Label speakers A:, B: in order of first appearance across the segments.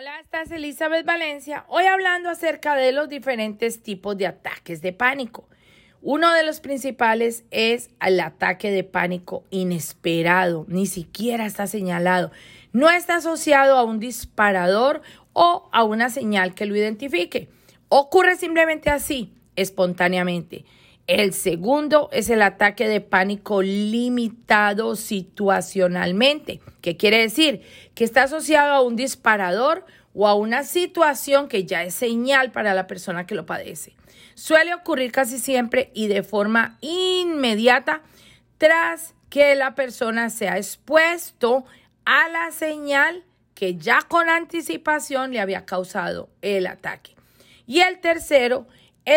A: Hola, esta es Elizabeth Valencia. Hoy hablando acerca de los diferentes tipos de ataques de pánico. Uno de los principales es el ataque de pánico inesperado, ni siquiera está señalado. No está asociado a un disparador o a una señal que lo identifique. Ocurre simplemente así, espontáneamente. El segundo es el ataque de pánico limitado situacionalmente, que quiere decir que está asociado a un disparador o a una situación que ya es señal para la persona que lo padece. Suele ocurrir casi siempre y de forma inmediata tras que la persona se ha expuesto a la señal que ya con anticipación le había causado el ataque. Y el tercero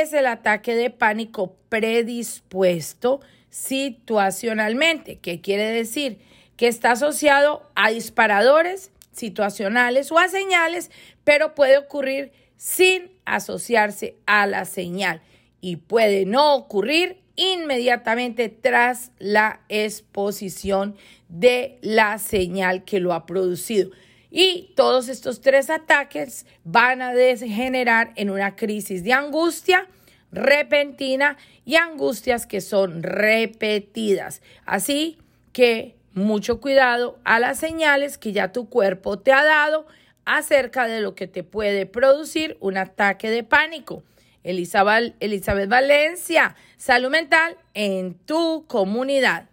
A: es el ataque de pánico predispuesto situacionalmente, que quiere decir que está asociado a disparadores situacionales o a señales, pero puede ocurrir sin asociarse a la señal y puede no ocurrir inmediatamente tras la exposición de la señal que lo ha producido. Y todos estos tres ataques van a degenerar en una crisis de angustia repentina y angustias que son repetidas. Así que mucho cuidado a las señales que ya tu cuerpo te ha dado acerca de lo que te puede producir un ataque de pánico. Elizabeth, Elizabeth Valencia, salud mental en tu comunidad.